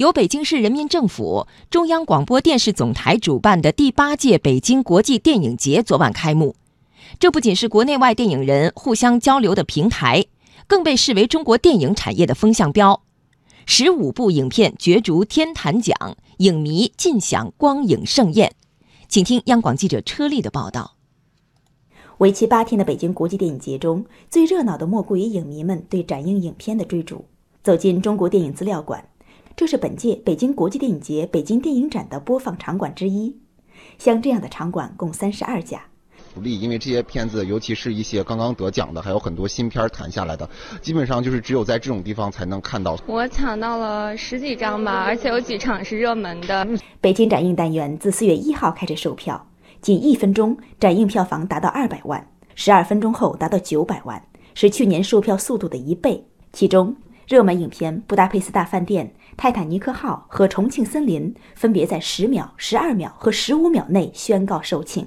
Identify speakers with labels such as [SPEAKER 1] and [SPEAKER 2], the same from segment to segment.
[SPEAKER 1] 由北京市人民政府、中央广播电视总台主办的第八届北京国际电影节昨晚开幕。这不仅是国内外电影人互相交流的平台，更被视为中国电影产业的风向标。十五部影片角逐天坛奖，影迷尽享光影盛宴。请听央广记者车丽的报道。
[SPEAKER 2] 为期八天的北京国际电影节中，最热闹的莫过于影迷们对展映影片的追逐。走进中国电影资料馆，这是本届北京国际电影节北京电影展的播放场馆之一。像这样的场馆共三十二家。
[SPEAKER 3] 福利，因为这些片子，尤其是一些刚刚得奖的，还有很多新片谈下来的，基本上就是只有在这种地方才能看到。
[SPEAKER 4] 我抢到了十几张吧，而且有几场是热门的。
[SPEAKER 2] 北京展映单元自四月一号开始售票。仅一分钟，展映票房达到二百万；十二分钟后达到九百万，是去年售票速度的一倍。其中，热门影片《布达佩斯大饭店》《泰坦尼克号》和《重庆森林》分别在十秒、十二秒和十五秒内宣告售罄。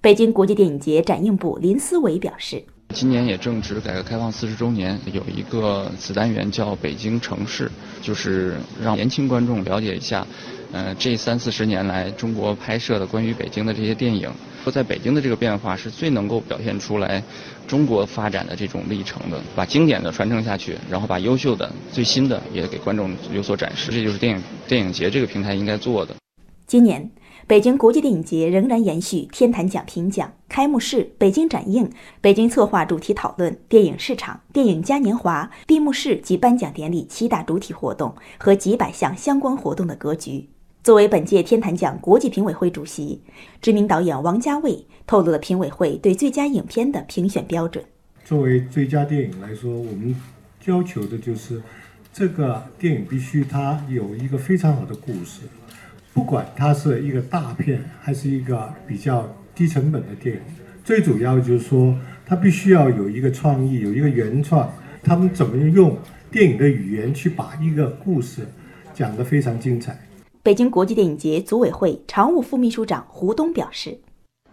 [SPEAKER 2] 北京国际电影节展映部林思维表示：“
[SPEAKER 5] 今年也正值改革开放四十周年，有一个子单元叫‘北京城市’，就是让年轻观众了解一下。”嗯，这三四十年来，中国拍摄的关于北京的这些电影，说在北京的这个变化是最能够表现出来中国发展的这种历程的。把经典的传承下去，然后把优秀的、最新的也给观众有所展示，这就是电影电影节这个平台应该做的。
[SPEAKER 2] 今年，北京国际电影节仍然延续天坛奖评奖、开幕式、北京展映、北京策划主题讨论、电影市场、电影嘉年华、闭幕式及颁奖典礼七大主体活动和几百项相关活动的格局。作为本届天坛奖国际评委会主席，知名导演王家卫透露了评委会对最佳影片的评选标准。
[SPEAKER 6] 作为最佳电影来说，我们要求的就是这个电影必须它有一个非常好的故事，不管它是一个大片还是一个比较低成本的电影，最主要就是说它必须要有一个创意，有一个原创。他们怎么用电影的语言去把一个故事讲得非常精彩？
[SPEAKER 2] 北京国际电影节组委会常务副秘书长胡东表示：“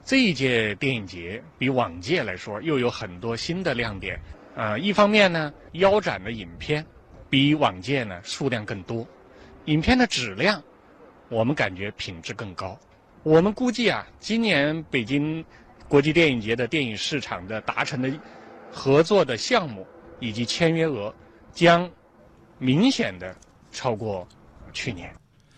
[SPEAKER 7] 这一届电影节比往届来说又有很多新的亮点。呃，一方面呢，腰斩的影片比往届呢数量更多，影片的质量我们感觉品质更高。我们估计啊，今年北京国际电影节的电影市场的达成的合作的项目以及签约额将明显的超过去年。”